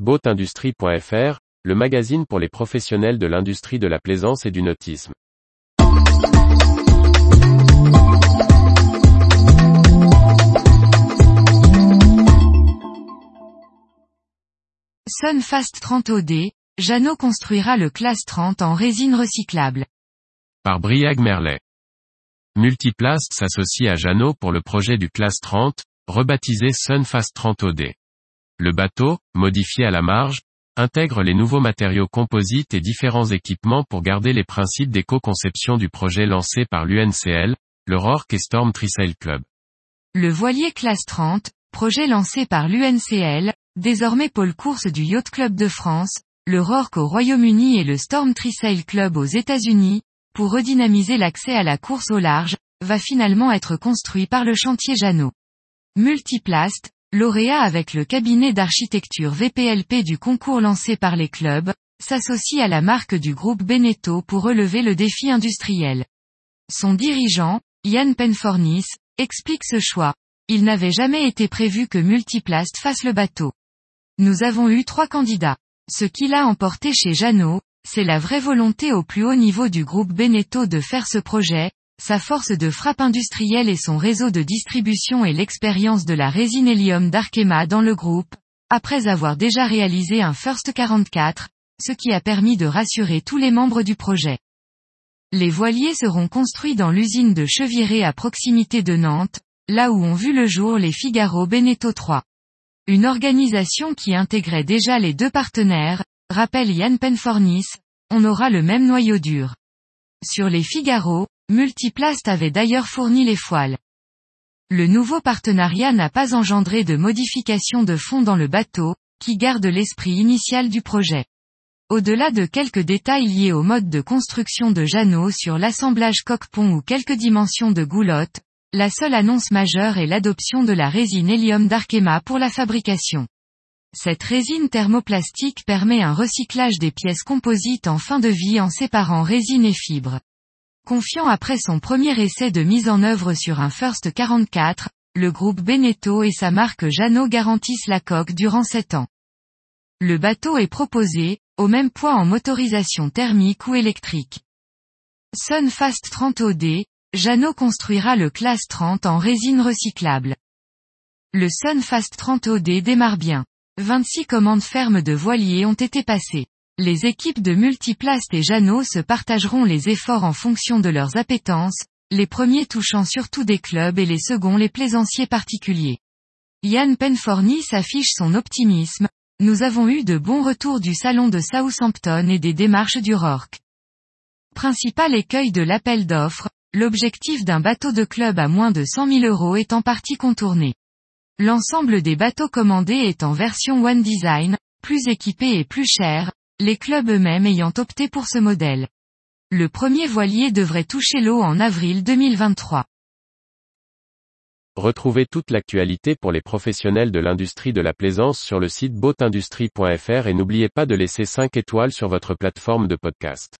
Boatindustrie.fr, le magazine pour les professionnels de l'industrie de la plaisance et du nautisme. Sunfast 30 OD, Jeannot construira le classe 30 en résine recyclable. Par Briag Merlet. Multiplast s'associe à Jeannot pour le projet du classe 30, rebaptisé Sunfast 30 OD. Le bateau, modifié à la marge, intègre les nouveaux matériaux composites et différents équipements pour garder les principes d'éco-conception du projet lancé par l'UNCL, le Rorke et Storm Trisail Club. Le voilier classe 30, projet lancé par l'UNCL, désormais pôle course du Yacht Club de France, le Rorke au Royaume-Uni et le Storm Trisail Club aux États-Unis, pour redynamiser l'accès à la course au large, va finalement être construit par le chantier Jeannot. Multiplast, lauréat avec le cabinet d'architecture VPLP du concours lancé par les clubs, s'associe à la marque du groupe Beneteau pour relever le défi industriel. Son dirigeant, Yann Penfornis, explique ce choix. Il n'avait jamais été prévu que Multiplast fasse le bateau. Nous avons eu trois candidats. Ce qu'il a emporté chez Jeannot, c'est la vraie volonté au plus haut niveau du groupe Beneteau de faire ce projet, sa force de frappe industrielle et son réseau de distribution et l'expérience de la résine hélium d'Arkema dans le groupe, après avoir déjà réalisé un First 44, ce qui a permis de rassurer tous les membres du projet. Les voiliers seront construits dans l'usine de Cheviré à proximité de Nantes, là où ont vu le jour les Figaro Beneteau 3. Une organisation qui intégrait déjà les deux partenaires, rappelle Yann Penfornis, on aura le même noyau dur. Sur les Figaro, Multiplast avait d'ailleurs fourni les foiles. Le nouveau partenariat n'a pas engendré de modifications de fond dans le bateau, qui garde l'esprit initial du projet. Au-delà de quelques détails liés au mode de construction de Jeannot sur l'assemblage coque-pont ou quelques dimensions de goulotte, la seule annonce majeure est l'adoption de la résine hélium d'Arkema pour la fabrication. Cette résine thermoplastique permet un recyclage des pièces composites en fin de vie en séparant résine et fibre. Confiant après son premier essai de mise en œuvre sur un First 44, le groupe Beneteau et sa marque Jeannot garantissent la coque durant 7 ans. Le bateau est proposé, au même poids en motorisation thermique ou électrique. Sunfast 30 OD, Jeannot construira le classe 30 en résine recyclable. Le Sunfast 30 OD démarre bien. 26 commandes fermes de voiliers ont été passées. Les équipes de Multiplast et Jeannot se partageront les efforts en fonction de leurs appétences, les premiers touchant surtout des clubs et les seconds les plaisanciers particuliers. Yann Penforny s'affiche son optimisme, nous avons eu de bons retours du salon de Southampton et des démarches du Rorke. Principal écueil de l'appel d'offres, l'objectif d'un bateau de club à moins de 100 000 euros est en partie contourné. L'ensemble des bateaux commandés est en version One Design, plus équipé et plus cher, les clubs eux-mêmes ayant opté pour ce modèle. Le premier voilier devrait toucher l'eau en avril 2023. Retrouvez toute l'actualité pour les professionnels de l'industrie de la plaisance sur le site boatindustrie.fr et n'oubliez pas de laisser 5 étoiles sur votre plateforme de podcast.